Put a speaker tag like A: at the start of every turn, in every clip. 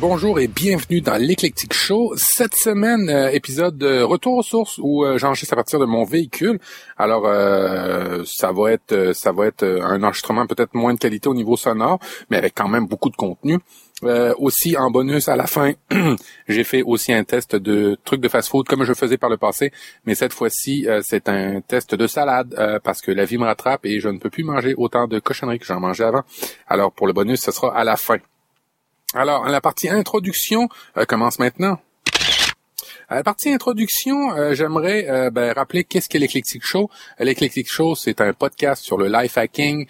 A: Bonjour et bienvenue dans l'Eclectic Show. Cette semaine, euh, épisode de retour aux sources où euh, j'enregistre à partir de mon véhicule. Alors, euh, ça va être, ça va être un enregistrement peut-être moins de qualité au niveau sonore, mais avec quand même beaucoup de contenu. Aussi en bonus à la fin, j'ai fait aussi un test de trucs de fast-food comme je faisais par le passé, mais cette fois-ci c'est un test de salade parce que la vie me rattrape et je ne peux plus manger autant de cochonneries que j'en mangeais avant. Alors pour le bonus, ce sera à la fin. Alors, la partie introduction euh, commence maintenant. À la partie introduction, euh, j'aimerais euh, ben, rappeler qu'est-ce qu'est l'Eclectic Show. L'Eclectic Show, c'est un podcast sur le life hacking,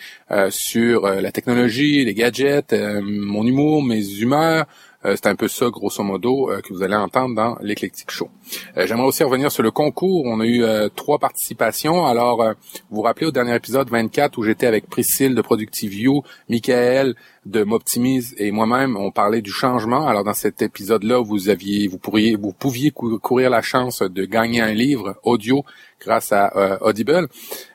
A: sur la technologie, les gadgets, mon humour, mes humeurs, euh, c'est un peu ça, grosso modo, euh, que vous allez entendre dans l'Eclectic Show. Euh, j'aimerais aussi revenir sur le concours. On a eu trois participations. Alors, vous vous rappelez au dernier épisode 24 où j'étais avec Priscille de Productive View, Michael de M'Optimise et moi-même, on parlait du changement. Alors, dans cet épisode-là, vous aviez, vous pourriez, vous pouviez courir la chance de gagner un livre audio grâce à Audible.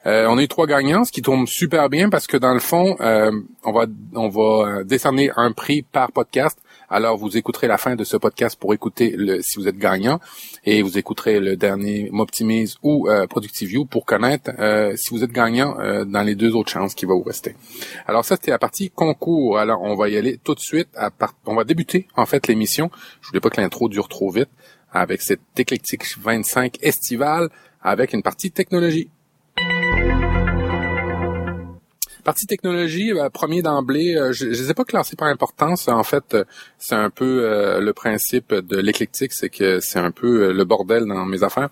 A: on a eu trois gagnants, ce qui tombe super bien parce que dans le fond, on va on va décerner un prix par podcast alors, vous écouterez la fin de ce podcast pour écouter le, si vous êtes gagnant et vous écouterez le dernier M'Optimise ou euh, Productive View pour connaître euh, si vous êtes gagnant euh, dans les deux autres chances qui vont vous rester. Alors, ça, c'était la partie concours. Alors, on va y aller tout de suite. À part... On va débuter, en fait, l'émission. Je voulais pas que l'intro dure trop vite avec cette éclectique 25 estivale avec une partie technologie. Partie technologie, euh, premier d'emblée, euh, je ne les ai pas classés par importance. En fait, euh, c'est un peu le principe de l'éclectique, c'est que c'est un peu le bordel dans mes affaires.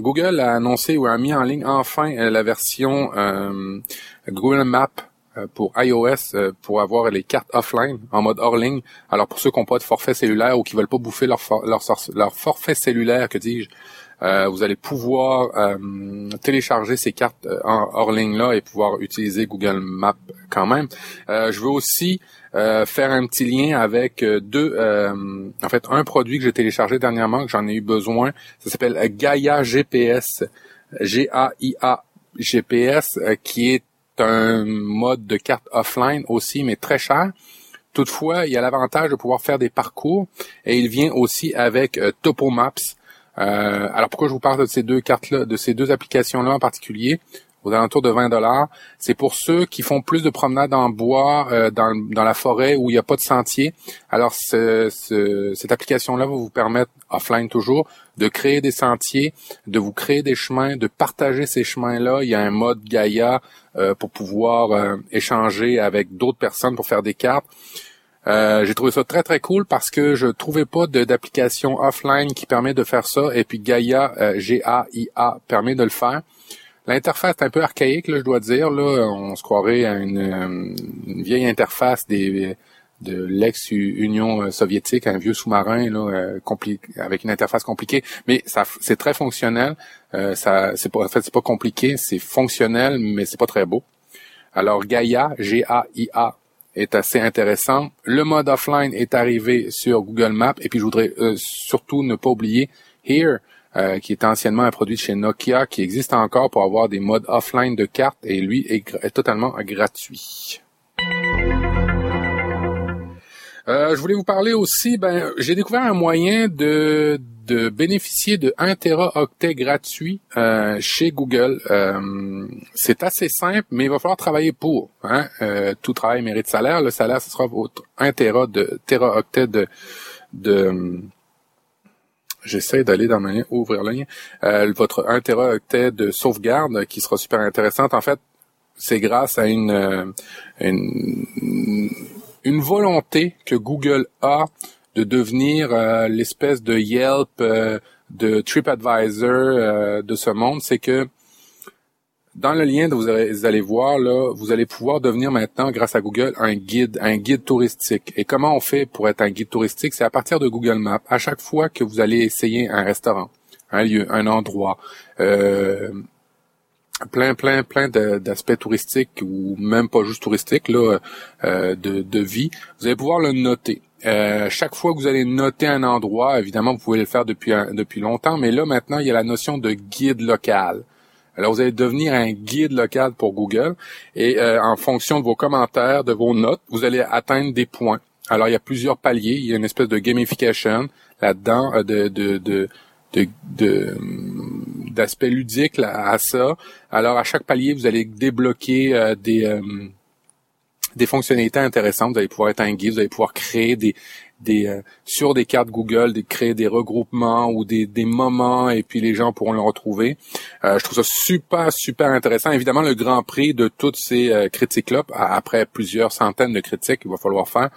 A: Google a annoncé ou a mis en ligne enfin la version Google Maps pour iOS pour avoir les cartes offline en mode hors ligne. Alors pour ceux qui n'ont pas de forfait cellulaire ou qui veulent pas bouffer leur, leur, leur forfait cellulaire, que dis-je, euh, vous allez pouvoir euh, télécharger ces cartes euh, hors ligne là et pouvoir utiliser Google Maps quand même. je veux aussi faire un petit lien avec deux, en fait, un produit que j'ai téléchargé dernièrement que j'en ai eu besoin. Ça s'appelle Gaia GPS, G-A-I-A GPS, qui est un mode de carte offline aussi, mais très cher. Toutefois, il y a l'avantage de pouvoir faire des parcours et il vient aussi avec Topo Maps. Euh, alors pourquoi je vous parle de ces deux cartes-là, de ces deux applications-là en particulier? Aux alentours de 20 dollars, c'est pour ceux qui font plus de promenades en bois euh, dans, la forêt où il n'y a pas de sentier. Alors ce, cette application-là va vous permettre, offline toujours, de créer des sentiers, de vous créer des chemins, de partager ces chemins-là. Il y a un mode Gaia euh, pour pouvoir échanger avec d'autres personnes pour faire des cartes. Euh, j'ai trouvé ça très très cool parce que je trouvais pas d'application offline qui permet de faire ça et puis Gaia euh, G-A-I-A permet de le faire. L'interface est un peu archaïque, là, je dois dire. Là, on se croirait à une, euh, vieille interface des de l'ex-Union soviétique, un vieux sous-marin là, avec une interface compliquée, mais ça c'est très fonctionnel. ça c'est pas en fait c'est pas compliqué, c'est fonctionnel, mais c'est pas très beau. Alors Gaia, G-A-I-A est assez intéressant. Le mode offline est arrivé sur Google Maps et puis je voudrais euh, surtout ne pas oublier Here, euh, qui est anciennement un produit de chez Nokia, qui existe encore pour avoir des modes offline de cartes et lui est, totalement gratuit. Euh, je voulais vous parler aussi, ben, j'ai découvert un moyen de de bénéficier de 1 teraoctet gratuit euh, chez Google. Euh, c'est assez simple, mais il va falloir travailler pour. Hein? Euh, tout travail mérite salaire. Le salaire, ce sera votre 1 tera de teraoctet de de J'essaie d'aller dans ma ouvrir le lien. votre 1 teraoctet de sauvegarde qui sera super intéressante. En fait, c'est grâce à une, une, une volonté que Google a de devenir euh, l'espèce de Yelp, euh, de TripAdvisor euh, de ce monde, c'est que dans le lien que vous allez, voir là, vous allez pouvoir devenir maintenant, grâce à Google, un guide, un guide touristique. Et comment on fait pour être un guide touristique? C'est à partir de Google Maps. À chaque fois que vous allez essayer un restaurant, un lieu, un endroit, plein, plein, plein d'aspects touristiques ou même pas juste touristiques là, euh, de, de vie, vous allez pouvoir le noter. Euh, chaque fois que vous allez noter un endroit, évidemment, vous pouvez le faire depuis depuis longtemps, mais là maintenant, il y a la notion de guide local. Alors, vous allez devenir un guide local pour Google et euh, en fonction de vos commentaires, de vos notes, vous allez atteindre des points. Alors, il y a plusieurs paliers. Il y a une espèce de gamification là-dedans, euh, de, de, de, de, d'aspect ludique à ça. Alors, à chaque palier, vous allez débloquer euh, des des fonctionnalités intéressantes. Vous allez pouvoir être un guide, vous allez pouvoir créer des, euh, sur des cartes Google, de créer des regroupements ou des, moments et puis les gens pourront le retrouver. Euh, je trouve ça super super intéressant. Évidemment, le grand prix de toutes ces euh, critiques-là, après plusieurs centaines de critiques qu'il va falloir faire,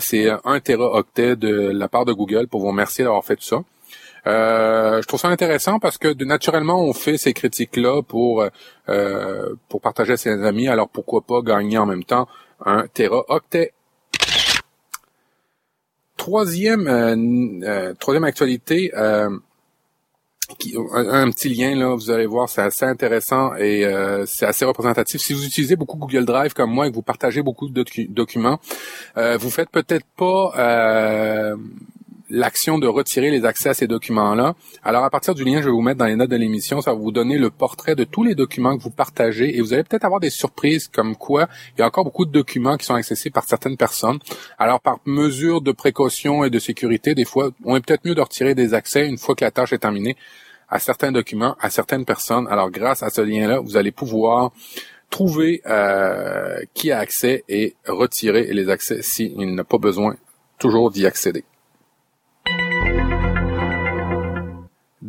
A: c'est un téraoctet de la part de Google pour vous remercier d'avoir fait tout ça. je trouve ça intéressant parce que naturellement on fait ces critiques-là pour pour partager à ses amis. Alors pourquoi pas gagner en même temps? Un téraoctet troisième, euh, euh, troisième actualité, euh, un, petit lien là, vous allez voir, c'est assez intéressant et c'est assez représentatif. Si vous utilisez beaucoup Google Drive comme moi et que vous partagez beaucoup de documents, vous faites peut-être pas l'action de retirer les accès à ces documents-là. Alors, à partir du lien, je vais vous mettre dans les notes de l'émission, ça va vous donner le portrait de tous les documents que vous partagez et vous allez peut-être avoir des surprises comme quoi il y a encore beaucoup de documents qui sont accessibles par certaines personnes. Alors, par mesure de précaution et de sécurité, des fois, on est peut-être mieux de retirer des accès une fois que la tâche est terminée à certains documents, à certaines personnes. Alors, grâce à ce lien-là, vous allez pouvoir trouver euh, qui a accès et retirer les accès s'il n'a pas besoin toujours d'y accéder.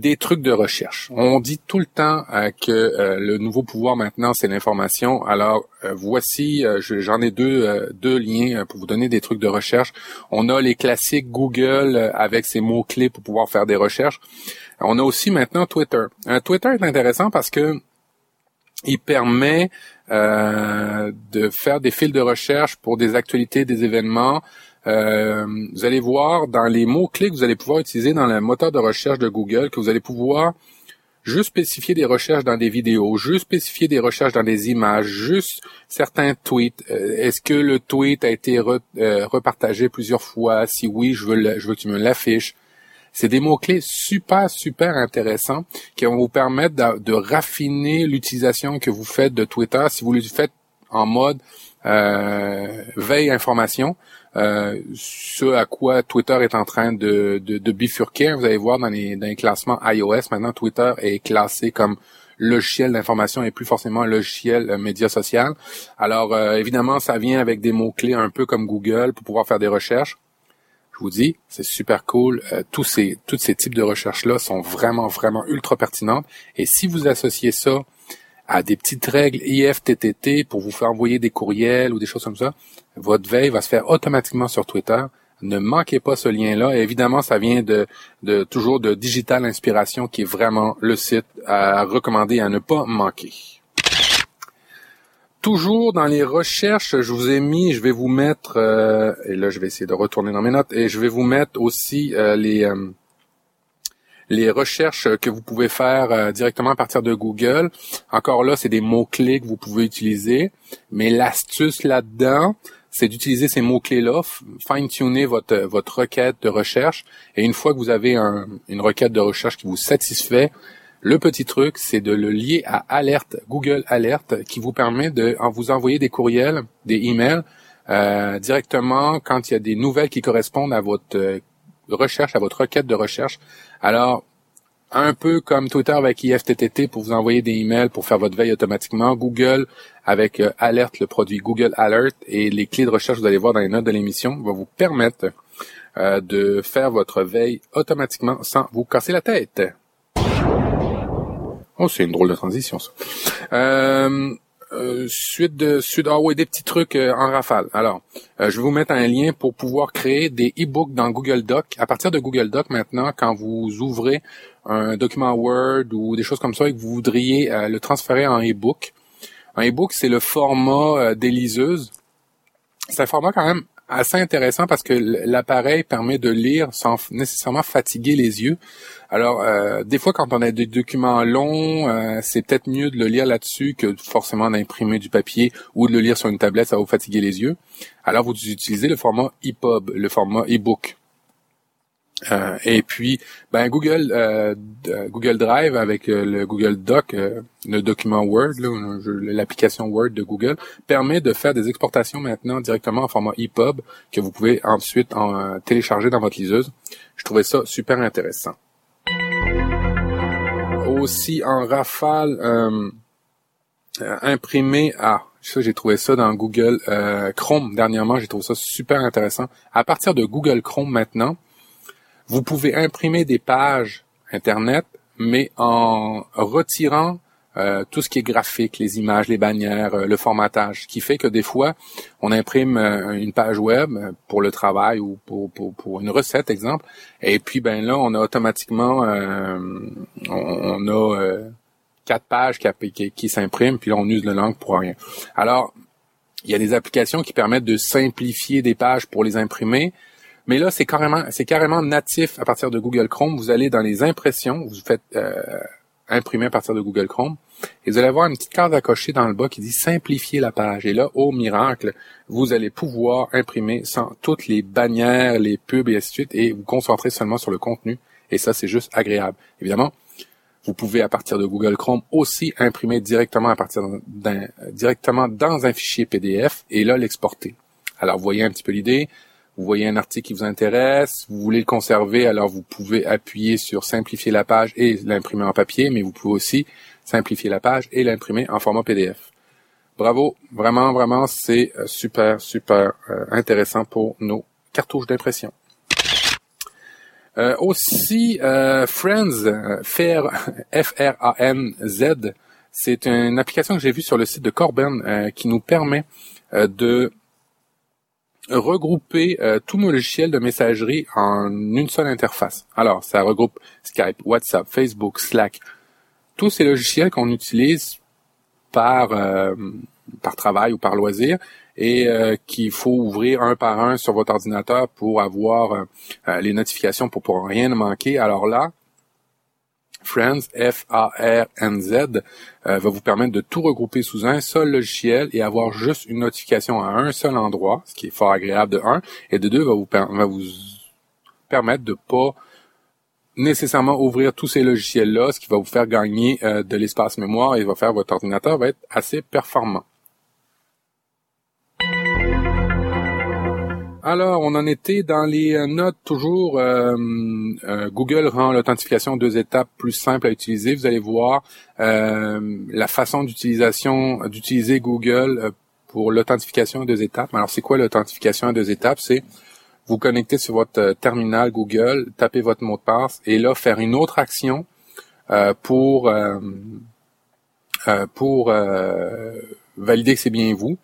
A: Des trucs de recherche. On dit tout le temps euh, que euh, le nouveau pouvoir maintenant, c'est l'information. Alors euh, voici, j'en ai deux, deux liens pour vous donner des trucs de recherche. On a les classiques Google avec ses mots-clés pour pouvoir faire des recherches. On a aussi maintenant Twitter. Twitter est intéressant parce que il permet de faire des fils de recherche pour des actualités, des événements, euh, vous allez voir dans les mots-clés que vous allez pouvoir utiliser dans le moteur de recherche de Google, que vous allez pouvoir juste spécifier des recherches dans des vidéos, juste spécifier des recherches dans des images, juste certains tweets. Euh, est-ce que le tweet a été euh, repartagé plusieurs fois? Si oui, je veux, que tu me l'affiches. C'est des mots-clés super, super intéressants qui vont vous permettre de, de raffiner l'utilisation que vous faites de Twitter. Si vous le faites en mode veille information, euh, ce à quoi Twitter est en train de, bifurquer. Vous allez voir dans les, dans classements iOS, maintenant Twitter est classé comme logiciel d'information et plus forcément logiciel euh, média social. Alors euh, évidemment, ça vient avec des mots-clés un peu comme Google pour pouvoir faire des recherches. Je vous dis, c'est super cool. tous ces tous ces types de recherches-là sont vraiment, vraiment ultra pertinentes. Et si vous associez ça à des petites règles IFTTT pour vous faire envoyer des courriels ou des choses comme ça, votre veille va se faire automatiquement sur Twitter. Ne manquez pas ce lien-là. évidemment, ça vient de, de toujours de Digital Inspiration, qui est vraiment le site à recommander à ne pas manquer. Toujours dans les recherches, je vous ai mis, je vais vous mettre, euh, et là je vais essayer de retourner dans mes notes, et je vais vous mettre aussi euh, les euh, les recherches que vous pouvez faire euh, directement à partir de Google. Encore là, c'est des mots-clés que vous pouvez utiliser, mais l'astuce là-dedans, c'est d'utiliser ces mots-clés-là, fine-tuner votre, votre requête de recherche, et une fois que vous avez une requête de recherche qui vous satisfait, le petit truc, c'est de le lier à Alerte, Google Alert, qui vous permet de vous envoyer des courriels, des emails, euh, directement quand il y a des nouvelles qui correspondent à votre euh, recherche, à votre requête de recherche. Alors, un peu comme Twitter avec IFTTT pour vous envoyer des emails pour faire votre veille automatiquement, Google avec euh, Alert, le produit Google Alert et les clés de recherche, vous allez voir dans les notes de l'émission, va vous permettre euh, de faire votre veille automatiquement sans vous casser la tête. Oh, c'est une drôle de transition, ça. Euh, euh, suite de suite ah des petits trucs euh, en rafale. Alors, euh, je vais vous mettre un lien pour pouvoir créer des e-books dans Google Doc. À partir de Google Doc maintenant, quand vous ouvrez un document Word ou des choses comme ça et que vous voudriez le transférer en e-book, un e-book c'est le format des liseuses. C'est un format quand même assez intéressant parce que l'appareil permet de lire sans nécessairement fatiguer les yeux. Alors, euh, des fois, quand on a des documents longs, euh, c'est peut-être mieux de le lire là-dessus que forcément d'imprimer du papier ou de le lire sur une tablette, ça va vous fatiguer les yeux. Alors, vous utilisez le format EPUB, le format e-book. Euh, et puis, ben Google euh, Google Drive avec euh, le Google Doc, le document Word, l'application Word de Google, permet de faire des exportations maintenant directement en format EPUB que vous pouvez ensuite en, télécharger dans votre liseuse. Je trouvais ça super intéressant. Aussi en rafale imprimé à ça j'ai trouvé ça dans Google Chrome dernièrement, j'ai trouvé ça super intéressant. À partir de Google Chrome maintenant, vous pouvez imprimer des pages Internet, mais en retirant euh, tout ce qui est graphique, les images, les bannières, euh, le formatage, ce qui fait que des fois, on imprime euh, une page web pour le travail ou pour, pour, une recette, exemple, et puis ben là, on a automatiquement, on, a quatre pages qui, s'impriment, puis là, on use le langue pour rien. Alors, il y a des applications qui permettent de simplifier des pages pour les imprimer, mais là, c'est carrément, c'est carrément natif à partir de Google Chrome. Vous allez dans les impressions, vous faites euh, imprimer à partir de Google Chrome, et vous allez avoir une petite carte à cocher dans le bas qui dit simplifier la page. Et là, au miracle, vous allez pouvoir imprimer sans toutes les bannières, les pubs et ainsi de suite, et vous concentrer seulement sur le contenu. Et ça, c'est juste agréable. Évidemment, vous pouvez à partir de Google Chrome aussi imprimer directement à partir d'un directement dans un fichier PDF et là l'exporter. Alors, vous voyez un petit peu l'idée vous voyez un article qui vous intéresse, vous voulez le conserver, alors vous pouvez appuyer sur simplifier la page et l'imprimer en papier, mais vous pouvez aussi simplifier la page et l'imprimer en format PDF. Bravo, vraiment, vraiment, c'est euh, super, super euh, intéressant pour nos cartouches d'impression. Euh, aussi, Friends, F-R-A-N-Z, c'est une application que j'ai vue sur le site de Corben qui nous permet de regrouper euh, tous nos logiciels de messagerie en une seule interface. Alors, ça regroupe Skype, WhatsApp, Facebook, Slack, tous ces logiciels qu'on utilise par euh, par travail ou par loisir et euh, qu'il faut ouvrir un par un sur votre ordinateur pour avoir les notifications pour pouvoir rien manquer. Alors là, Friends, F-A-R-N-Z, euh, va vous permettre de tout regrouper sous un seul logiciel et avoir juste une notification à un seul endroit, ce qui est fort agréable de un, et de deux va vous, va vous permettre de pas nécessairement ouvrir tous ces logiciels-là, ce qui va vous faire gagner euh, de l'espace mémoire et va faire votre ordinateur va être assez performant. Alors, on en était dans les euh, notes toujours. Euh, euh, Google rend l'authentification deux étapes plus simple à utiliser. Vous allez voir la façon d'utilisation d'utiliser Google pour l'authentification à deux étapes. Alors, c'est quoi l'authentification à deux étapes? C'est vous connecter sur votre terminal Google, taper votre mot de passe et là faire une autre action pour pour valider que c'est bien vous.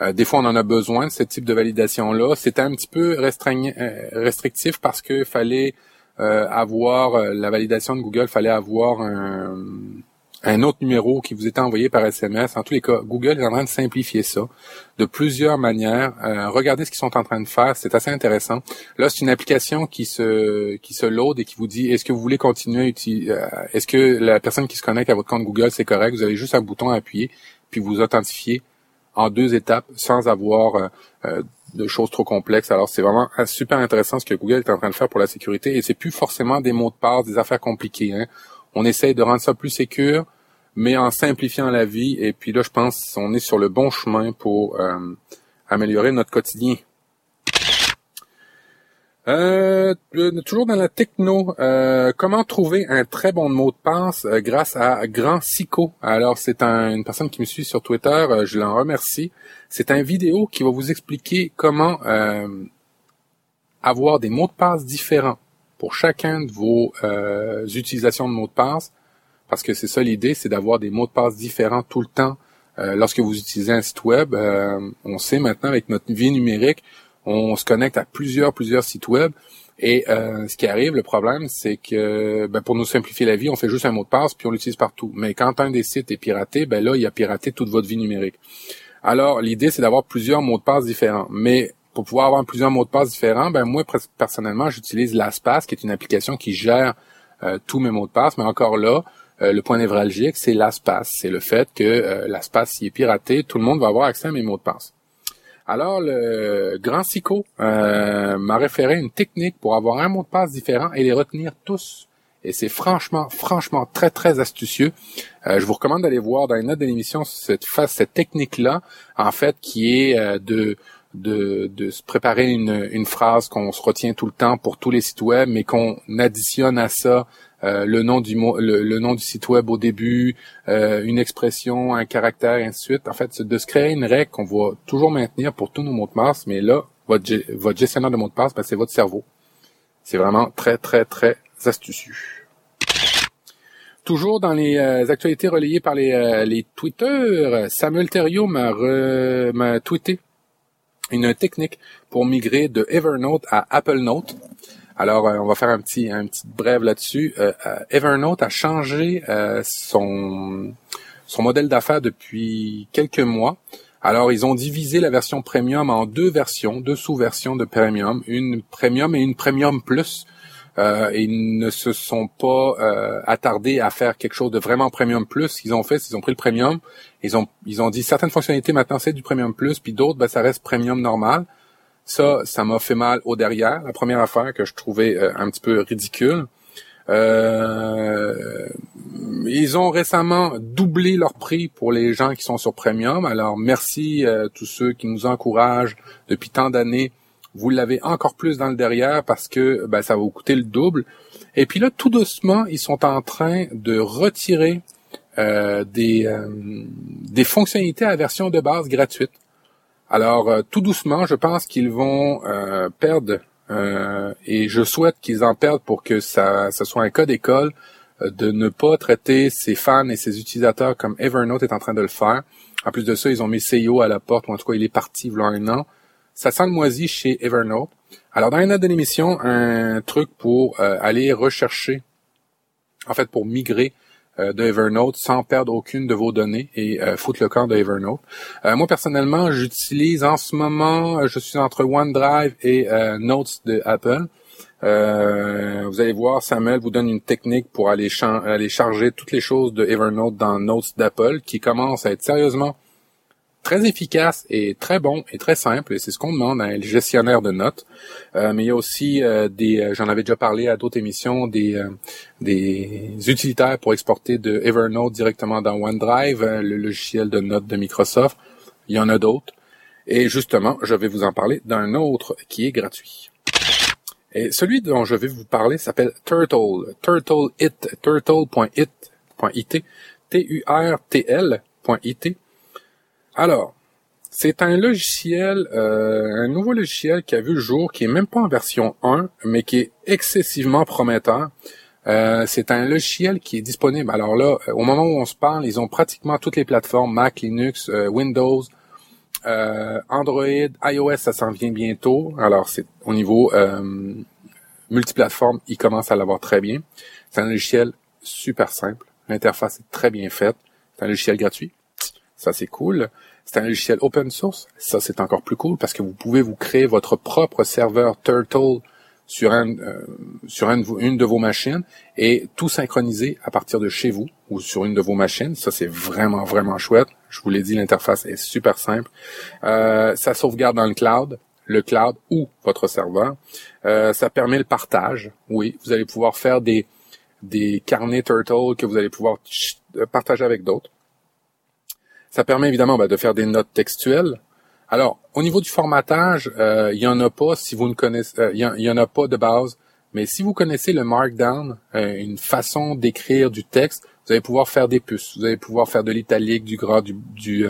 A: Euh, des fois, on en a besoin de ce type de validation-là. C'était un petit peu euh, restrictif parce que fallait euh, avoir la validation de Google, fallait avoir un, un, autre numéro qui vous était envoyé par SMS. En tous les cas, Google est en train de simplifier ça de plusieurs manières. regardez ce qu'ils sont en train de faire, c'est assez intéressant. Là, c'est une application qui se qui se load et qui vous dit est-ce que vous voulez continuer à utiliser, est-ce que la personne qui se connecte à votre compte Google c'est correct? Vous avez juste un bouton à appuyer puis vous authentifiez en deux étapes sans avoir euh, euh, de choses trop complexes. Alors c'est vraiment euh, super intéressant ce que Google est en train de faire pour la sécurité et c'est plus forcément des mots de passe, des affaires compliquées. Hein. On essaye de rendre ça plus sécur, mais en simplifiant la vie. Et puis là, je pense qu'on est sur le bon chemin pour améliorer notre quotidien. Euh, toujours dans la techno, euh, comment trouver un très bon mot de passe euh, grâce à Grand Sico? Alors c'est une personne qui me suit sur Twitter, je l'en remercie. C'est un vidéo qui va vous expliquer comment avoir des mots de passe différents pour chacun de vos utilisations de mots de passe, parce que c'est ça l'idée, c'est d'avoir des mots de passe différents tout le temps. lorsque vous utilisez un site web, on sait maintenant avec notre vie numérique, on se connecte à plusieurs, plusieurs sites web. Et euh, ce qui arrive, le problème, c'est que ben, pour nous simplifier la vie, on fait juste un mot de passe puis on l'utilise partout. Mais quand un des sites est piraté, ben là, il a piraté toute votre vie numérique. Alors, l'idée, c'est d'avoir plusieurs mots de passe différents. Mais pour pouvoir avoir plusieurs mots de passe différents, ben moi personnellement, j'utilise LastPass, qui est une application qui gère euh, tous mes mots de passe. Mais encore là, euh, le point névralgique, c'est LastPass. C'est le fait que LastPass, s'il est piraté, tout le monde va avoir accès à mes mots de passe. Alors, le grand Sico m'a référé une technique pour avoir un mot de passe différent et les retenir tous. Et c'est franchement, franchement très, très astucieux. je vous recommande d'aller voir dans les notes de l'émission cette, cette technique-là, en fait, qui est de de, de se préparer une, une phrase qu'on se retient tout le temps pour tous les sites web, mais qu'on additionne à ça euh, le nom du mot, le, nom du site web au début, euh, une expression, un caractère, et ainsi de suite. En fait, de se créer une règle qu'on va toujours maintenir pour tous nos mots de passe, mais là, votre, votre gestionnaire de mots de passe, ben, c'est votre cerveau. C'est vraiment très, très, très astucieux. Toujours dans les euh, actualités relayées par les, les Twitter, Samuel Thériault m'a tweeté une technique pour migrer de Evernote à Apple Note. Alors, euh, on va faire un petit, un petit brève là-dessus. Euh, euh, Evernote a changé son, son modèle d'affaires depuis quelques mois. Alors, ils ont divisé la version premium en deux versions, deux sous-versions de premium, une premium et une premium plus. Euh, ils ne se sont pas euh, attardés à faire quelque chose de vraiment premium plus. Ce qu'ils ont fait, c'est qu'ils ont pris le premium, ils ont ils ont dit certaines fonctionnalités maintenant c'est du premium plus, puis d'autres ben ça reste premium normal. Ça, ça m'a fait mal au derrière. La première affaire que je trouvais euh, un petit peu ridicule. Euh, ils ont récemment doublé leur prix pour les gens qui sont sur Premium. Alors merci à tous ceux qui nous encouragent depuis tant d'années vous l'avez encore plus dans le derrière parce que ben, ça va vous coûter le double. Et puis là, tout doucement, ils sont en train de retirer euh, des, euh, des fonctionnalités à version de base gratuite. Alors, euh, tout doucement, je pense qu'ils vont perdre, et je souhaite qu'ils en perdent pour que ça, ça soit un cas d'école, de ne pas traiter ses fans et ses utilisateurs comme Evernote est en train de le faire. En plus de ça, ils ont mis CEO à la porte, ou en tout cas, il est parti il un an ça sent le moisi chez Evernote. Alors, dans les notes de l'émission, un truc pour euh, aller rechercher, en fait, pour migrer euh, de Evernote sans perdre aucune de vos données et euh, foutre le camp de Evernote. moi, personnellement, j'utilise en ce moment, je suis entre OneDrive et Notes de Apple. vous allez voir, Samuel vous donne une technique pour aller, aller charger toutes les choses de Evernote dans Notes d'Apple qui commence à être sérieusement très efficace et très bon et très simple. Et c'est ce qu'on demande à un gestionnaire de notes. Euh, mais il y a aussi euh, des, euh, j'en avais déjà parlé à d'autres émissions, des, des utilitaires pour exporter de Evernote directement dans OneDrive, le logiciel de notes de Microsoft. Il y en a d'autres. Et justement, je vais vous en parler d'un autre qui est gratuit. Et celui dont je vais vous parler s'appelle Turtle. Turtle It. Turtle.it.it. T-U-R-T-L.it. Alors, c'est un logiciel, euh, un nouveau logiciel qui a vu le jour, qui est même pas en version 1, mais qui est excessivement prometteur. Euh, c'est un logiciel qui est disponible. Alors là, au moment où on se parle, ils ont pratiquement toutes les plateformes Mac, Linux, euh, Windows, Android, iOS, ça s'en vient bientôt. Alors c'est au niveau multiplateforme, ils commencent à l'avoir très bien. C'est un logiciel super simple. L'interface est très bien faite. C'est un logiciel gratuit. Ça, c'est cool. C'est un logiciel open source. Ça, c'est encore plus cool parce que vous pouvez vous créer votre propre serveur Turtle sur, un, euh, sur une de vos machines et tout synchroniser à partir de chez vous ou sur une de vos machines. Ça, c'est vraiment, vraiment chouette. Je vous l'ai dit, l'interface est super simple. Euh, ça sauvegarde dans le cloud, le cloud ou votre serveur. Euh, ça permet le partage. Oui, vous allez pouvoir faire des, des carnets Turtle que vous allez pouvoir partager avec d'autres. Ça permet évidemment ben, de faire des notes textuelles. Alors, au niveau du formatage, euh, il y en a pas si vous ne connaissez, euh, il y, en a pas de base. Mais si vous connaissez le Markdown, euh, une façon d'écrire du texte, vous allez pouvoir faire des puces. Vous allez pouvoir faire de l'italique, du gras, du, du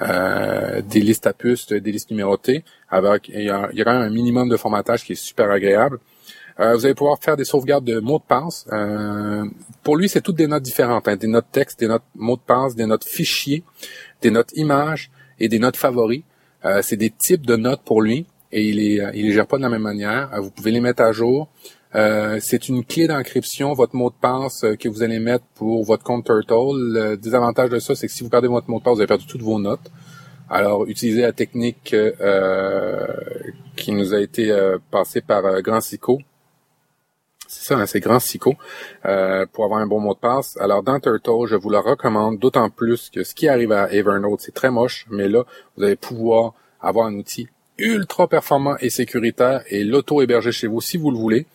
A: euh, des listes à puces, des listes numérotées. Il y aura un minimum de formatage qui est super agréable. Euh, vous allez pouvoir faire des sauvegardes de mots de passe. Euh, pour lui, c'est toutes des notes différentes, hein, des notes texte, des notes mots de passe, des notes fichiers, des notes images et des notes favoris. Euh, c'est des types de notes pour lui et il les, il les gère pas de la même manière. vous pouvez les mettre à jour. c'est une clé d'encryption, votre mot de passe que vous allez mettre pour votre compte Turtle. Le désavantage de ça, c'est que si vous perdez votre mot de passe, vous avez perdu toutes vos notes. Alors, utilisez la technique euh, qui nous a été euh, passée par euh, Grand Sico. C'est ça, hein, c'est Grand Sico, pour avoir un bon mot de passe. Alors, dans Turtle, je vous le recommande, d'autant plus que ce qui arrive à Evernote, c'est très moche, mais là, vous allez pouvoir avoir un outil ultra performant et sécuritaire et l'auto-héberger chez vous si vous le voulez.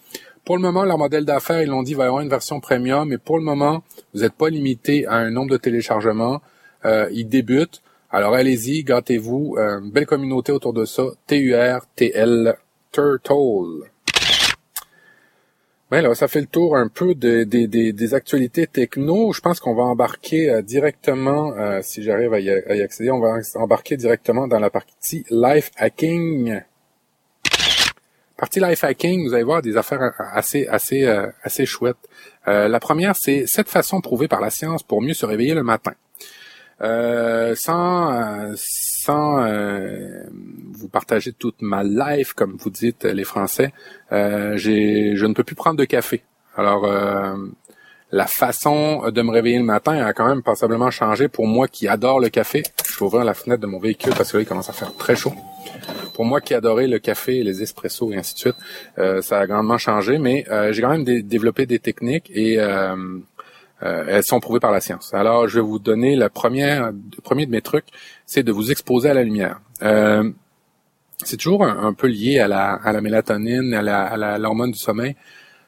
A: Pour le moment, leur modèle d'affaires, ils l'ont dit, va y avoir une version premium, mais pour le moment, vous n'êtes pas limité à un nombre de téléchargements. Euh, ils débutent. Alors allez-y, gâtez-vous. Euh, belle communauté autour de ça. T-U-R-T-L, Turtle. Ouais, là, ça fait le tour un peu des actualités techno. Je pense qu'on va embarquer euh, directement, euh, si j'arrive à, y accéder, on va embarquer directement dans la partie life hacking. Partie life hacking, vous allez voir des affaires assez assez euh, assez chouettes. la première, c'est cette façon prouvée par la science pour mieux se réveiller le matin. Euh, sans euh, sans euh, vous partager toute ma life, comme vous dites les Français, j'ai je ne peux plus prendre de café. Alors la façon de me réveiller le matin a quand même passablement changé pour moi qui adore le café. Je vais ouvrir la fenêtre de mon véhicule parce que là il commence à faire très chaud. Pour moi qui adorais le café, les espressos et ainsi de suite, ça a grandement changé, mais j'ai quand même développé des techniques et euh, elles sont prouvées par la science. Alors, je vais vous donner le premier de mes trucs, c'est de vous exposer à la lumière. Euh, c'est toujours un, peu lié à la, à la mélatonine, à la, à l'hormone du sommeil.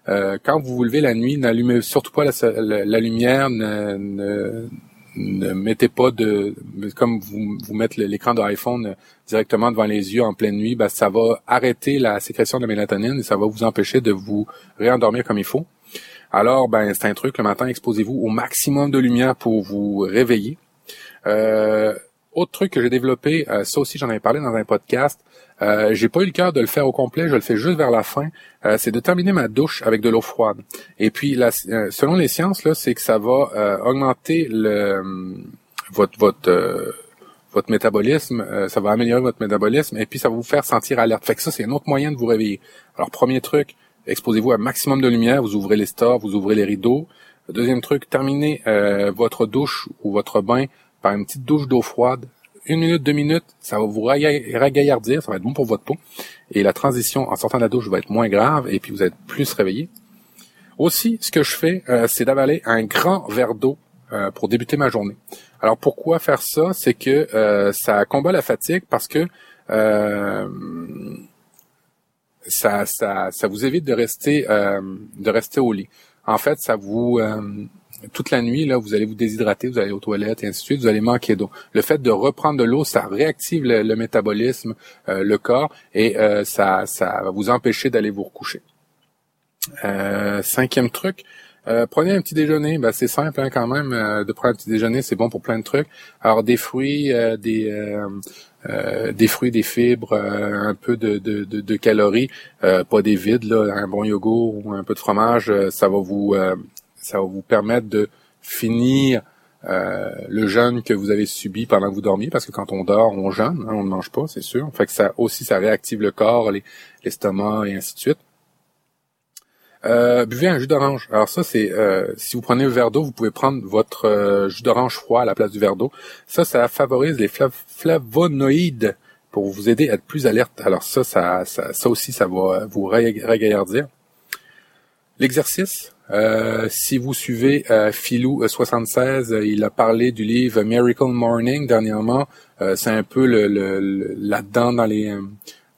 A: Euh, quand vous vous levez la nuit, n'allumez surtout pas la, lumière, ne, ne, ne, mettez pas de, comme vous, vous mettez l'écran de iPhone directement devant les yeux en pleine nuit, ben, ça va arrêter la sécrétion de mélatonine et ça va vous empêcher de vous réendormir comme il faut. Alors, ben, c'est un truc, le matin, exposez-vous au maximum de lumière pour vous réveiller. Euh, autre truc que j'ai développé, euh, ça aussi j'en avais parlé dans un podcast, euh, j'ai pas eu le cœur de le faire au complet, je le fais juste vers la fin, euh, c'est de terminer ma douche avec de l'eau froide. Et puis, selon les sciences, là, c'est que ça va augmenter le votre votre votre métabolisme, ça va améliorer votre métabolisme et puis ça va vous faire sentir alerte. Fait que ça, c'est un autre moyen de vous réveiller. Alors, premier truc, exposez-vous à un maximum de lumière, vous ouvrez les stores, vous ouvrez les rideaux. Deuxième truc, terminez euh, votre douche ou votre bain par une petite douche d'eau froide. Une minute, deux minutes, ça va vous ragaillardir, ça va être bon pour votre peau. Et la transition en sortant de la douche va être moins grave et puis vous êtes plus réveillé. Aussi, ce que je fais, euh, c'est d'avaler un grand verre d'eau euh, pour débuter ma journée. Alors pourquoi faire ça? C'est que ça combat la fatigue parce que ça, ça, ça vous évite de rester, euh, de rester au lit. En fait, ça vous euh, toute la nuit là, vous allez vous déshydrater, vous allez aux toilettes et ainsi de suite, vous allez manquer d'eau. Le fait de reprendre de l'eau, ça réactive le, métabolisme, euh, le corps et ça, ça va vous empêcher d'aller vous recoucher. cinquième truc, prenez un petit déjeuner. Ben, c'est simple hein, quand même de prendre un petit déjeuner, c'est bon pour plein de trucs. Alors des fruits, des euh, des fruits, des fibres, euh, un peu de, de, de, calories, euh, pas des vides, un bon yogourt ou un peu de fromage, ça va vous ça va vous permettre de finir le jeûne que vous avez subi pendant que vous dormiez, parce que quand on dort, on jeûne, hein, on ne mange pas, c'est sûr. Fait que ça aussi, ça réactive le corps, l'estomac et ainsi de suite. Euh, buvez un jus d'orange. Alors ça, c'est euh, si vous prenez un verre d'eau, vous pouvez prendre votre euh, jus d'orange froid à la place du verre d'eau. Ça, ça favorise les flavonoïdes pour vous aider à être plus alerte. Alors ça, ça, ça, aussi, ça va vous ragaillardir. L'exercice, si vous suivez Philou76, il a parlé du livre Miracle Morning dernièrement. c'est un peu le, le là-dedans dans les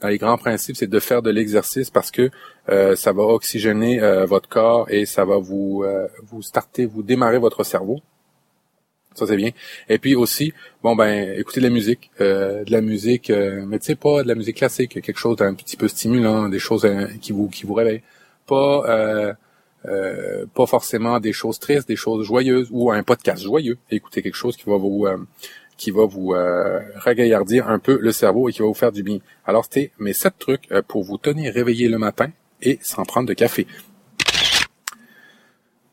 A: les grands principes, c'est de faire de l'exercice parce que euh, ça va oxygéner euh, votre corps et ça va vous euh, vous starter, vous démarrer votre cerveau. Ça c'est bien. Et puis aussi, bon ben, écoutez de la musique, de la musique, mais tu sais pas de la musique classique, quelque chose d'un petit peu stimulant, des choses qui vous qui vous réveillent. Pas pas forcément des choses tristes, des choses joyeuses ou un podcast joyeux. Écoutez quelque chose qui va vous qui va vous euh, ragaillardir un peu le cerveau et qui va vous faire du bien. Alors c'était mes sept trucs euh, pour vous tenir réveillé le matin et sans prendre de café.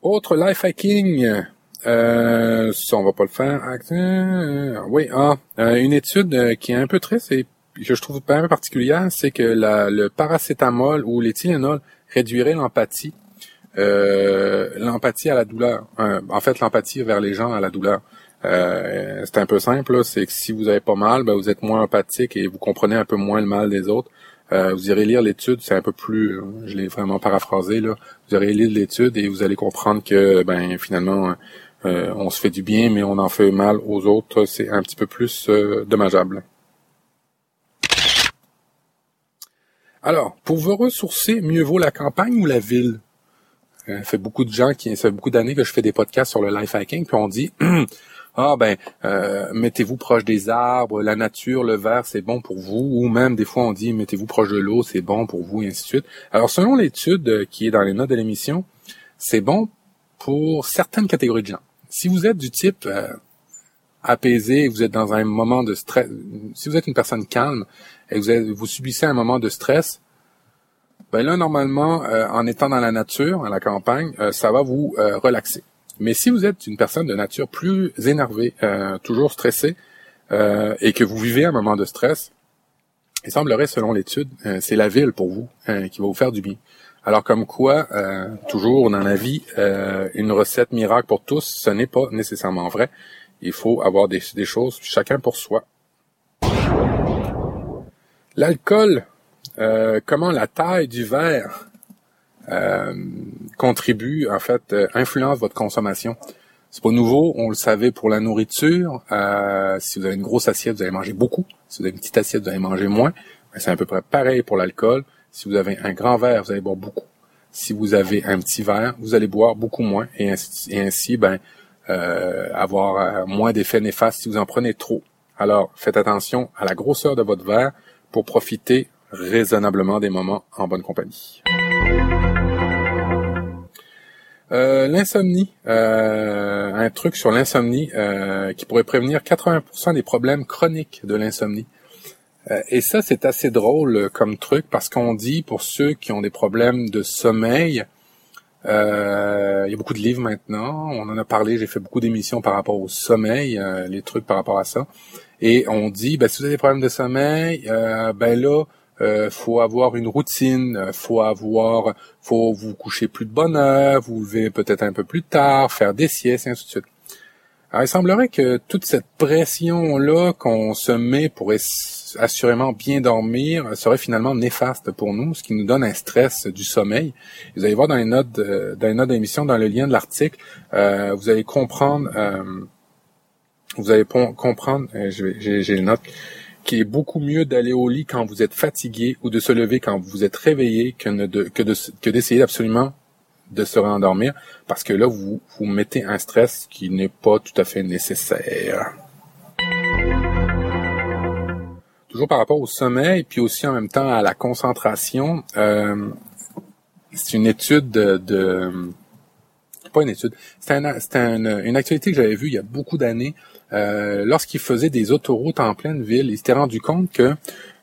A: Autre life hacking, euh, ça on va pas le faire. Euh, oui, ah, une étude qui est un peu triste et que je trouve pas particulière, c'est que le paracétamol ou l'éthylénol réduirait l'empathie, l'empathie à la douleur. en fait, l'empathie vers les gens à la douleur. Euh, c'est un peu simple, c'est que si vous avez pas mal, ben, vous êtes moins empathique et vous comprenez un peu moins le mal des autres. Euh, vous irez lire l'étude, c'est un peu plus, je l'ai vraiment paraphrasé là. Vous irez lire l'étude et vous allez comprendre que ben finalement euh, on se fait du bien, mais on en fait mal aux autres. C'est un petit peu plus euh, dommageable. Alors, pour vous ressourcer, mieux vaut la campagne ou la ville? Euh, ça fait beaucoup de gens qui, ça fait beaucoup d'années que je fais des podcasts sur le life hacking, puis on dit, ah ben, mettez-vous proche des arbres, la nature, le vert, c'est bon pour vous, ou même des fois on dit, mettez-vous proche de l'eau, c'est bon pour vous, et ainsi de suite. Alors, selon l'étude qui est dans les notes de l'émission, c'est bon pour certaines catégories de gens. Si vous êtes du type apaisé, vous êtes dans un moment de stress, si vous êtes une personne calme et vous, vous subissez un moment de stress, ben là, normalement, euh, en étant dans la nature, à la campagne, euh, ça va vous euh, relaxer. Mais si vous êtes une personne de nature plus énervée, toujours stressée, et que vous vivez un moment de stress, il semblerait, selon l'étude, c'est la ville pour vous qui va vous faire du bien. Alors comme quoi, toujours dans la vie, une recette miracle pour tous, ce n'est pas nécessairement vrai. Il faut avoir des, des choses chacun pour soi. L'alcool, euh, comment la taille du verre euh, contribue, en fait, euh, influence votre consommation. C'est pas nouveau, on le savait pour la nourriture. si vous avez une grosse assiette, vous allez manger beaucoup. Si vous avez une petite assiette, vous allez manger moins. C'est à peu près pareil pour l'alcool. Si vous avez un grand verre, vous allez boire beaucoup. Si vous avez un petit verre, vous allez boire beaucoup moins. Et ainsi, et ainsi ben, euh, avoir euh, moins d'effets néfastes si vous en prenez trop. Alors, faites attention à la grosseur de votre verre pour profiter raisonnablement des moments en bonne compagnie. Euh, l'insomnie, un truc sur l'insomnie qui pourrait prévenir 80% des problèmes chroniques de l'insomnie. et ça, c'est assez drôle comme truc parce qu'on dit pour ceux qui ont des problèmes de sommeil, euh, il y a beaucoup de livres maintenant. On en a parlé. J'ai fait beaucoup d'émissions par rapport au sommeil, euh, les trucs par rapport à ça. Et on dit, ben, si vous avez des problèmes de sommeil, euh, ben là, euh, faut avoir une routine, faut avoir, faut vous coucher plus de bonne heure, vous lever peut-être un peu plus tard, faire des siestes, et ainsi de suite. Alors, il semblerait que toute cette pression-là qu'on se met pour assurément bien dormir serait finalement néfaste pour nous, ce qui nous donne un stress du sommeil. Vous allez voir dans les notes, euh, dans les notes d'émission, dans le lien de l'article, euh, vous allez comprendre, euh, vous allez comprendre, j'ai les notes, qu'il est beaucoup mieux d'aller au lit quand vous êtes fatigué ou de se lever quand vous êtes réveillé que, de, que, de, d'essayer absolument de se rendormir parce que là, vous, vous mettez un stress qui n'est pas tout à fait nécessaire. Toujours par rapport au sommeil, puis aussi en même temps à la concentration, euh, c'est une étude de, pas une étude, c'est une actualité que j'avais vue il y a beaucoup d'années. Euh, lorsqu'il faisait des autoroutes en pleine ville, il s'était rendu compte que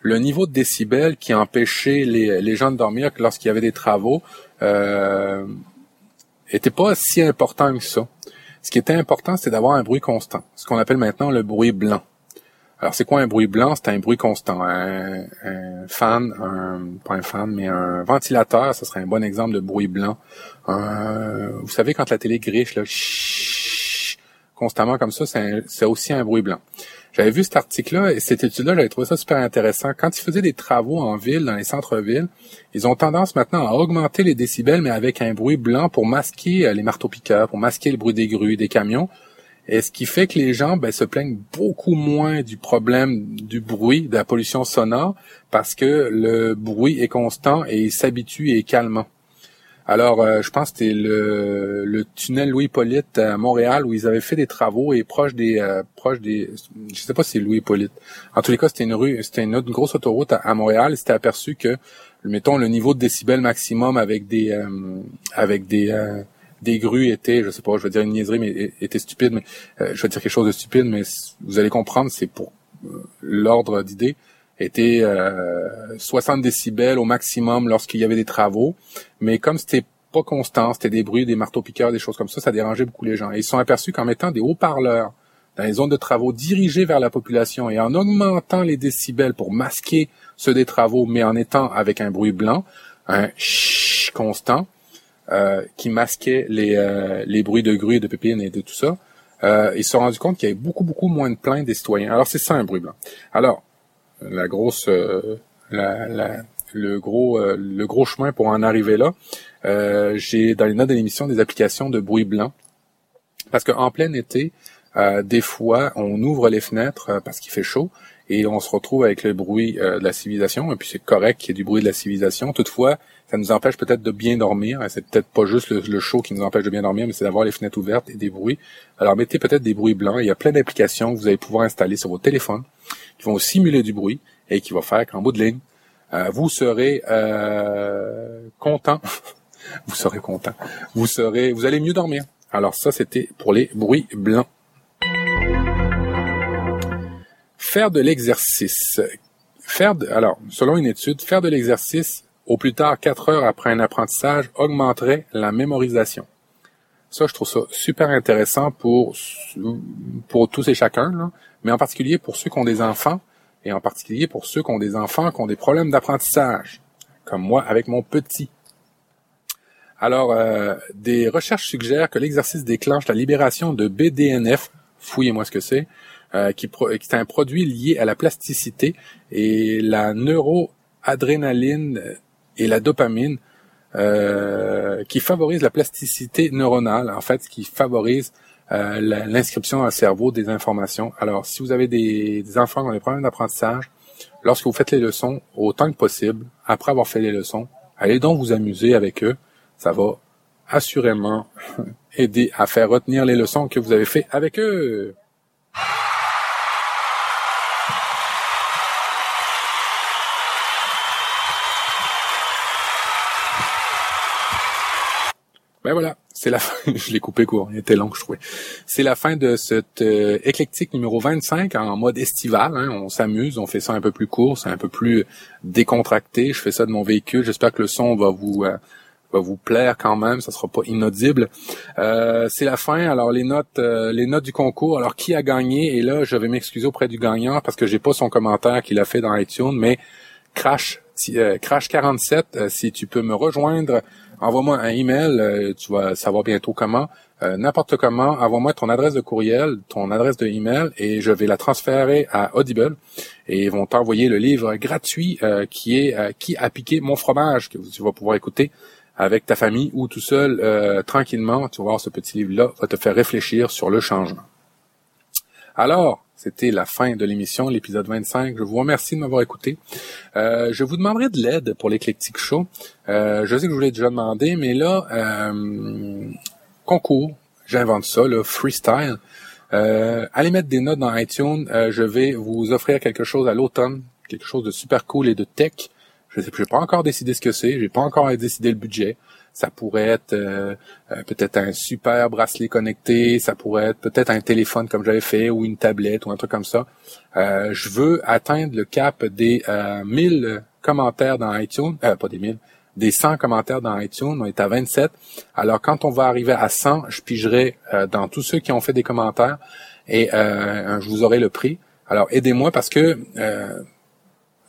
A: le niveau de décibels qui empêchait les, gens de dormir lorsqu'il y avait des travaux euh, était pas si important que ça. Ce qui était important, c'est d'avoir un bruit constant, ce qu'on appelle maintenant le bruit blanc. Alors, c'est quoi un bruit blanc? C'est un bruit constant. Un, fan, un, pas un fan, mais un ventilateur, ce serait un bon exemple de bruit blanc. vous savez, quand la télé griche, là, constamment comme ça, c'est aussi un bruit blanc. J'avais vu cet article-là et cette étude-là, j'avais trouvé ça super intéressant. Quand ils faisaient des travaux en ville, dans les centres-villes, ils ont tendance maintenant à augmenter les décibels, mais avec un bruit blanc pour masquer euh, les marteaux-piqueurs, pour masquer le bruit des grues, des camions. Et ce qui fait que les gens ben, se plaignent beaucoup moins du problème du bruit, de la pollution sonore, parce que le bruit est constant et s'habitue et est calmant. Alors, euh, je pense que c'était le, le tunnel Louis-Polyte à Montréal où ils avaient fait des travaux et proche des euh, proche des je sais pas si c'est Louis-Polyte. En tous les cas, c'était une rue, c'était une, autre grosse autoroute à, Montréal, et c'était aperçu que mettons le niveau de décibels maximum avec des euh, avec des des grues était, je sais pas, je vais dire une niaiserie, mais était stupide, mais je vais dire quelque chose de stupide, mais vous allez comprendre, c'est pour l'ordre d'idée était euh, 60 décibels au maximum lorsqu'il y avait des travaux. Mais comme c'était pas constant, c'était des bruits, des marteaux-piqueurs, des choses comme ça, ça dérangeait beaucoup les gens. Et ils sont aperçus qu'en mettant des haut-parleurs dans les zones de travaux dirigées vers la population et en augmentant les décibels pour masquer ceux des travaux, mais en étant avec un bruit blanc, un ch constant, euh, qui masquait les, euh, les bruits de grues, de pépines et de tout ça, euh, ils se sont rendus compte qu'il y avait beaucoup, beaucoup moins de plaintes des citoyens. Alors, c'est ça un bruit blanc. Alors, la grosse, euh, le gros, euh, le gros chemin pour en arriver là, euh, j'ai dans les notes de l'émission des applications de bruit blanc. Parce qu'en plein été, des fois, on ouvre les fenêtres parce qu'il fait chaud et on se retrouve avec le bruit de la civilisation. Et puis c'est correct qu'il y ait du bruit de la civilisation. Toutefois, ça nous empêche peut-être de bien dormir. C'est peut-être pas juste le, chaud qui nous empêche de bien dormir, mais c'est d'avoir les fenêtres ouvertes et des bruits. Alors mettez peut-être des bruits blancs. Il y a plein d'applications que vous allez pouvoir installer sur vos téléphones qui vont simuler du bruit et qui vont faire qu'en bout de ligne, euh, vous serez euh, content. vous serez content. Vous serez, vous allez mieux dormir. Alors ça, c'était pour les bruits blancs. Faire de l'exercice. Faire de, alors, selon une étude, faire de l'exercice au plus tard 4 heures après un apprentissage augmenterait la mémorisation. Ça, je trouve ça super intéressant pour, pour tous et chacun, là, mais en particulier pour ceux qui ont des enfants, et en particulier pour ceux qui ont des enfants qui ont des problèmes d'apprentissage, comme moi avec mon petit. Alors, euh, des recherches suggèrent que l'exercice déclenche la libération de BDNF, fouillez-moi ce que c'est, euh, qui, qui est un produit lié à la plasticité et la neuroadrénaline et la dopamine euh, qui favorise la plasticité neuronale, en fait, qui favorise euh, l'inscription dans le cerveau des informations. Alors, si vous avez des, enfants qui ont des problèmes d'apprentissage, lorsque vous faites les leçons, autant que possible, après avoir fait les leçons, allez donc vous amuser avec eux. Ça va assurément aider à faire retenir les leçons que vous avez fait avec eux. Ben voilà, c'est la fin. je l'ai coupé court, il était long, je trouvais. C'est la fin de cette euh, éclectique numéro 25 en mode estival. Hein. On s'amuse, on fait ça un peu plus court, c'est un peu plus décontracté. Je fais ça de mon véhicule. J'espère que le son va vous euh, va vous plaire quand même. Ça sera pas inaudible. Euh, c'est la fin. Alors les notes, les notes du concours. Alors qui a gagné? Et là, je vais m'excuser auprès du gagnant parce que j'ai pas son commentaire qu'il a fait dans iTunes, mais Crash Crash 47, si tu peux me rejoindre envoie-moi un email, euh, tu vas savoir bientôt comment, euh, n'importe comment, envoie-moi ton adresse de courriel, ton adresse de email et je vais la transférer à Audible et ils vont t'envoyer le livre gratuit euh, qui est qui a piqué mon fromage que tu vas pouvoir écouter avec ta famille ou tout seul tranquillement. Tu vas voir ce petit livre-là va te faire réfléchir sur le changement. Alors, c'était la fin de l'émission, l'épisode 25. Je vous remercie de m'avoir écouté. Euh, je vous demanderai de l'aide pour l'éclectique show. Euh, je sais que je vous l'ai déjà demandé, mais là, euh, concours, j'invente ça, là, freestyle. Euh, allez mettre des notes dans iTunes. Je vais vous offrir quelque chose à l'automne, quelque chose de super cool et de tech. Je j'ai pas encore décidé ce que c'est, j'ai pas encore décidé le budget. Ça pourrait être euh, euh, peut-être un super bracelet connecté, ça pourrait être peut-être un téléphone comme j'avais fait ou une tablette ou un truc comme ça. Euh, je veux atteindre le cap des 1000 commentaires dans iTunes, pas des 1000, des 100 commentaires dans iTunes, on est à 27. Alors quand on va arriver à 100, je pigerai dans tous ceux qui ont fait des commentaires et je vous aurai le prix. Alors aidez-moi parce que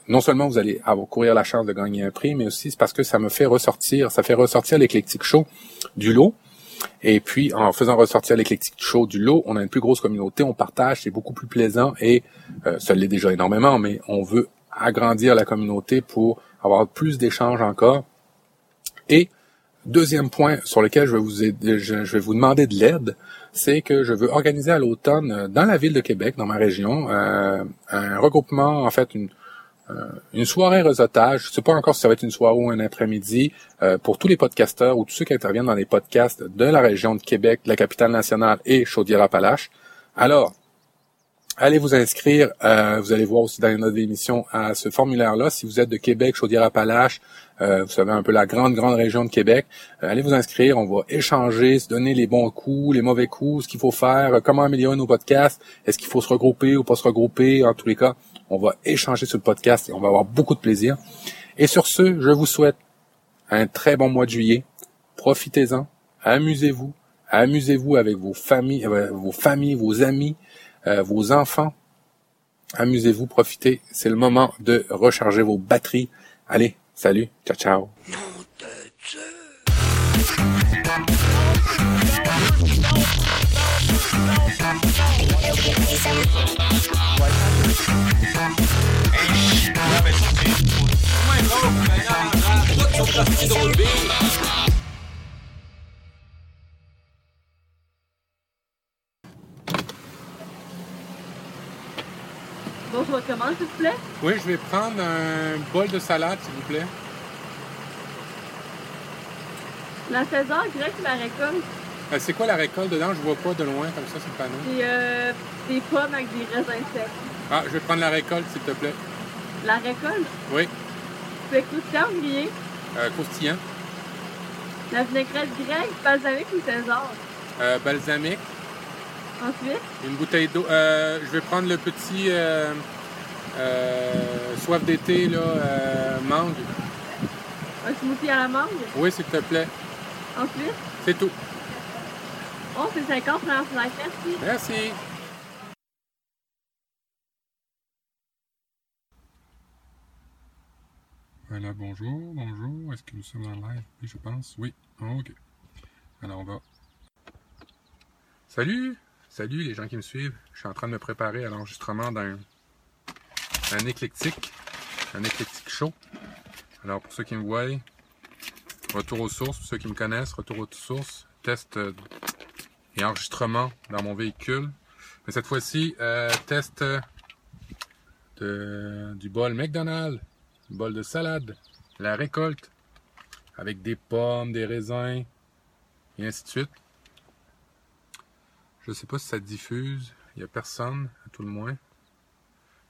A: non seulement vous allez avoir courir la chance de gagner un prix, mais aussi c'est parce que ça me fait ressortir, ça fait ressortir l'éclectique show du lot. Et puis, en faisant ressortir l'éclectique show du lot, on a une plus grosse communauté, on partage, c'est beaucoup plus plaisant et euh, ça l'est déjà énormément, mais on veut agrandir la communauté pour avoir plus d'échanges encore. Et deuxième point sur lequel je vais vous aider, je vais vous demander de l'aide, c'est que je veux organiser à l'automne euh, dans la ville de Québec, dans ma région, euh, un regroupement, en fait, une, une soirée réseautage, je sais pas encore si ça va être une soirée ou un après-midi, euh, pour tous les podcasteurs ou tous ceux qui interviennent dans les podcasts de la région de Québec, de la capitale nationale et Chaudière-Appalaches. Alors, allez vous inscrire. Euh, vous allez voir aussi dans les notes d'émission à ce formulaire-là. Si vous êtes de Québec, Chaudière-Appalaches, vous savez un peu la grande, grande région de Québec, allez vous inscrire. On va échanger, se donner les bons coups, les mauvais coups, ce qu'il faut faire, comment améliorer nos podcasts, est-ce qu'il faut se regrouper ou pas se regrouper. En tous les cas, on va échanger sur le podcast et on va avoir beaucoup de plaisir. Et sur ce, je vous souhaite un très bon mois de juillet. Profitez-en, amusez-vous, amusez-vous avec vos familles, euh, vos familles, vos amis, euh, vos enfants. Amusez-vous, profitez. C'est le moment de recharger vos batteries. Allez, salut, ciao, ciao.
B: Recommence, s'il vous plaît?
A: Oui, je vais prendre un bol de salade, s'il vous plaît.
B: La César grecque, la récolte,
A: Euh, c'est quoi la récolte dedans? Je vois pas de loin comme ça sur le panneau.
B: c'est euh, des pommes avec des raisins secs.
A: Ah, je vais prendre la récolte, s'il te plaît.
B: La récolte,
A: Oui,
B: c'est croustillant ou grillé.
A: euh, croustillant.
B: La vinaigrette grecque, balsamique ou César?
A: Euh, balsamique.
B: Ensuite,
A: Une bouteille d'eau. Euh, je vais prendre le petit euh, euh, soif d'été, là, euh, mangue.
B: un smoothie à la mangue?
A: Oui, s'il te plaît.
B: Ensuite,
A: C'est tout.
B: on c'est 50 francs flash. Merci.
A: Merci. Voilà, bonjour, bonjour. Est-ce que nous sommes en live? Oui, je pense. Oui. OK. Alors, on va. Salut! Salut les gens qui me suivent. Je suis en train de me préparer à l'enregistrement d'un un éclectique. Un éclectique chaud. Alors, pour ceux qui me voient, retour aux sources. Pour ceux qui me connaissent, retour aux sources. Test euh, et enregistrement dans mon véhicule. Mais cette fois-ci, euh, test de, du bol McDonald's, bol de salade, la récolte, avec des pommes, des raisins, et ainsi de suite. Je sais pas si ça diffuse. Il n'y a personne, à tout le moins.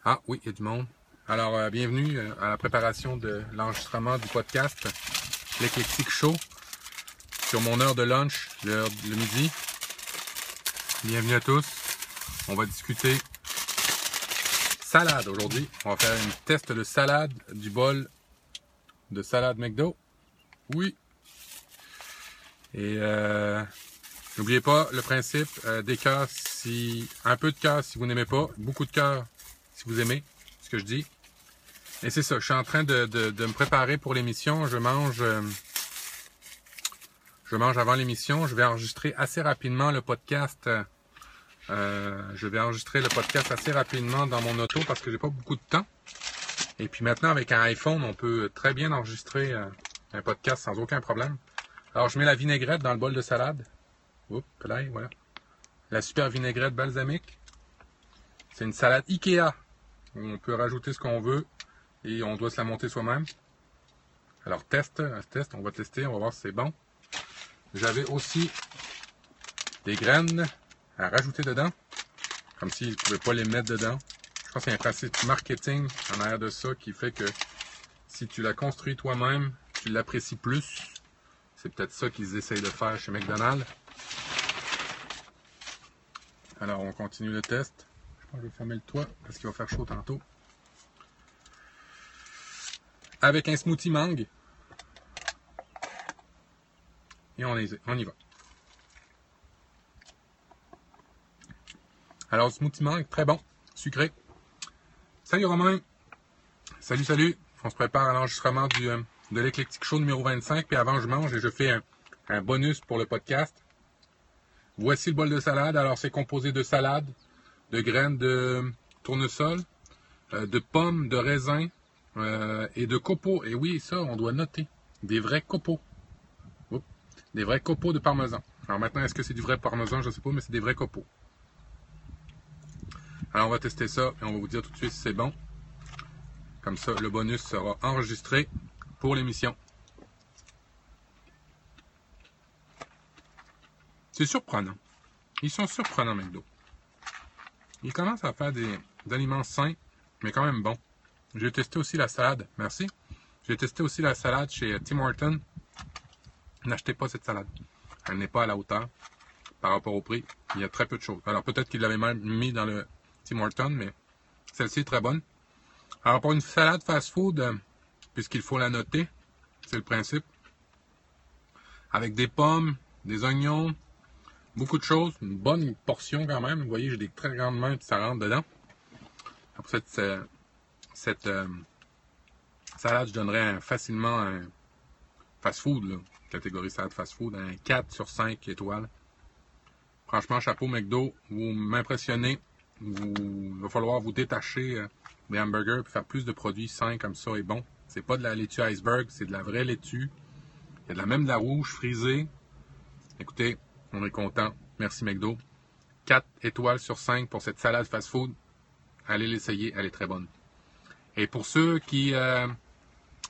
A: Ah oui, il y a du monde. Alors, euh, bienvenue euh, à la préparation de l'enregistrement du podcast L'Éclectique Show sur mon heure de lunch, l'heure le midi. Bienvenue à tous. On va discuter salade aujourd'hui. On va faire une test de salade du bol de salade McDo. Oui. Et euh, n'oubliez pas le principe euh, des cœurs si un peu de cœur si vous n'aimez pas, beaucoup de cœur si vous aimez ce que je dis. Et c'est ça, je suis en train de, me préparer pour l'émission. Je mange euh, je mange avant l'émission. Je vais enregistrer assez rapidement le podcast. Euh, je vais enregistrer le podcast assez rapidement dans mon auto parce que j'ai pas beaucoup de temps. Et puis maintenant, avec un iPhone, on peut très bien enregistrer un podcast sans aucun problème. Alors, je mets la vinaigrette dans le bol de salade. Oups, là, voilà. La super vinaigrette balsamique. C'est une salade Ikea. Où on peut rajouter ce qu'on veut et on doit se la monter soi-même. Alors, test, test, on va tester, on va voir si c'est bon. J'avais aussi des graines à rajouter dedans, comme s'ils ne pouvaient pas les mettre dedans. Je pense qu'il y a un principe marketing en arrière de ça qui fait que si tu la construis toi-même, tu l'apprécies plus. C'est peut-être ça qu'ils essayent de faire chez McDonald's. Alors, on continue le test. Je pense que je vais fermer le toit parce qu'il va faire chaud tantôt. Avec un smoothie mangue. Et on, y- va. Alors, smoothie mangue, très bon, sucré. Salut Romain. Salut, salut. On se prépare à l'enregistrement du, euh, de l'éclectique show numéro 25. Puis avant, je mange et je fais un, bonus pour le podcast. Voici le bol de salade. Alors, c'est composé de salade, de graines de tournesol, euh, de pommes, de raisins euh, et de copeaux. Et oui, ça, on doit noter. Des vrais copeaux. Des vrais copeaux de parmesan. Alors maintenant, est-ce que c'est du vrai parmesan? Je ne sais pas, mais c'est des vrais copeaux. Alors on va tester ça et on va vous dire tout de suite si c'est bon. Comme ça, le bonus sera enregistré pour l'émission. C'est surprenant. Ils sont surprenants, McDo. Ils commencent à faire des, aliments sains, mais quand même bons. J'ai testé aussi la salade. Merci. J'ai testé aussi la salade chez euh, Tim Horton. N'achetez pas cette salade. Elle n'est pas à la hauteur par rapport au prix. Il y a très peu de choses. Alors peut-être qu'il l'avait même mis dans le Tim Horton, mais celle-ci est très bonne. Alors pour une salade fast-food, euh, puisqu'il faut la noter, c'est le principe, avec des pommes, des oignons, beaucoup de choses, une bonne portion quand même. Vous voyez, j'ai des très grandes mains, puis ça rentre dedans. Pour cette, euh, salade, je donnerais facilement un fast-food, là, catégorie salade fast-food, un 4 sur 5 étoiles. Franchement, chapeau McDo, vous m'impressionnez il va falloir vous détacher euh, des hamburgers et faire plus de produits sains comme ça et bon. C'est pas de la laitue iceberg, c'est de la vraie laitue. Il y a de la même de la rouge frisée. Écoutez, on est content. Merci McDo. 4 étoiles sur 5 pour cette salade fast-food. Allez l'essayer, elle est très bonne. Et pour ceux qui euh,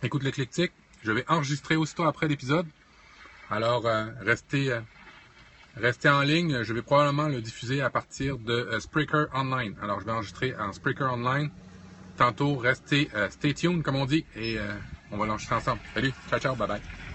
A: écoutent l'éclectique, je vais enregistrer aussitôt après l'épisode. Alors, euh, restez, euh, restez en ligne. Je vais probablement le diffuser à partir de Spreaker Online. Alors, je vais enregistrer en Spreaker Online. Tantôt, restez, stay tuned, comme on dit, et on va l'enregistrer ensemble. Salut, ciao, ciao, bye bye.